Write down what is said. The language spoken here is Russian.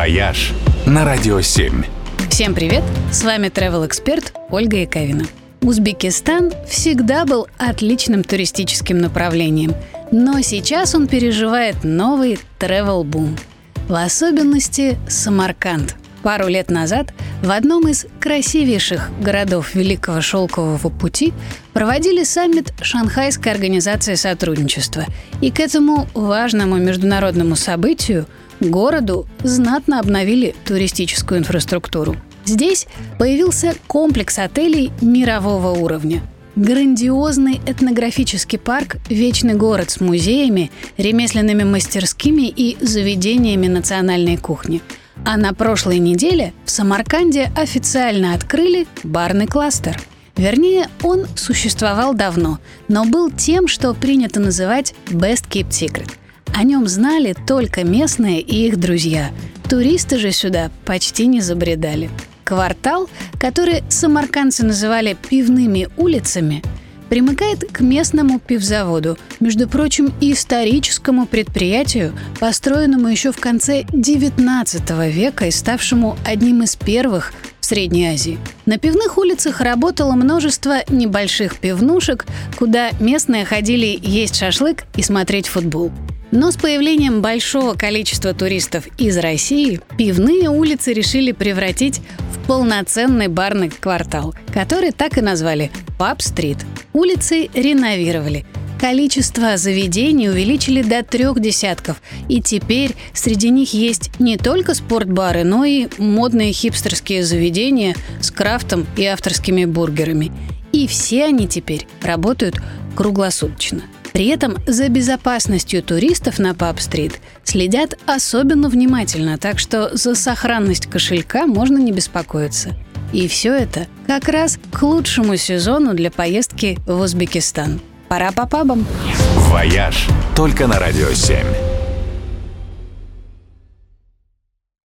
«Вояж» на Радио 7. Всем привет! С вами travel эксперт Ольга Яковина. Узбекистан всегда был отличным туристическим направлением, но сейчас он переживает новый travel бум В особенности Самарканд. Пару лет назад в одном из красивейших городов Великого Шелкового пути проводили саммит Шанхайской организации сотрудничества. И к этому важному международному событию городу знатно обновили туристическую инфраструктуру. Здесь появился комплекс отелей мирового уровня. Грандиозный этнографический парк «Вечный город» с музеями, ремесленными мастерскими и заведениями национальной кухни – а на прошлой неделе в Самарканде официально открыли барный кластер. Вернее, он существовал давно, но был тем, что принято называть «best kept secret». О нем знали только местные и их друзья. Туристы же сюда почти не забредали. Квартал, который самаркандцы называли «пивными улицами», примыкает к местному пивзаводу, между прочим, историческому предприятию, построенному еще в конце XIX века и ставшему одним из первых в Средней Азии. На пивных улицах работало множество небольших пивнушек, куда местные ходили есть шашлык и смотреть футбол. Но с появлением большого количества туристов из России пивные улицы решили превратить в полноценный барный квартал, который так и назвали «Паб-стрит». Улицы реновировали. Количество заведений увеличили до трех десятков, и теперь среди них есть не только спортбары, но и модные хипстерские заведения с крафтом и авторскими бургерами. И все они теперь работают круглосуточно. При этом за безопасностью туристов на Паб-стрит следят особенно внимательно, так что за сохранность кошелька можно не беспокоиться. И все это как раз к лучшему сезону для поездки в Узбекистан. Пора по пабам. «Вояж» только на «Радио 7».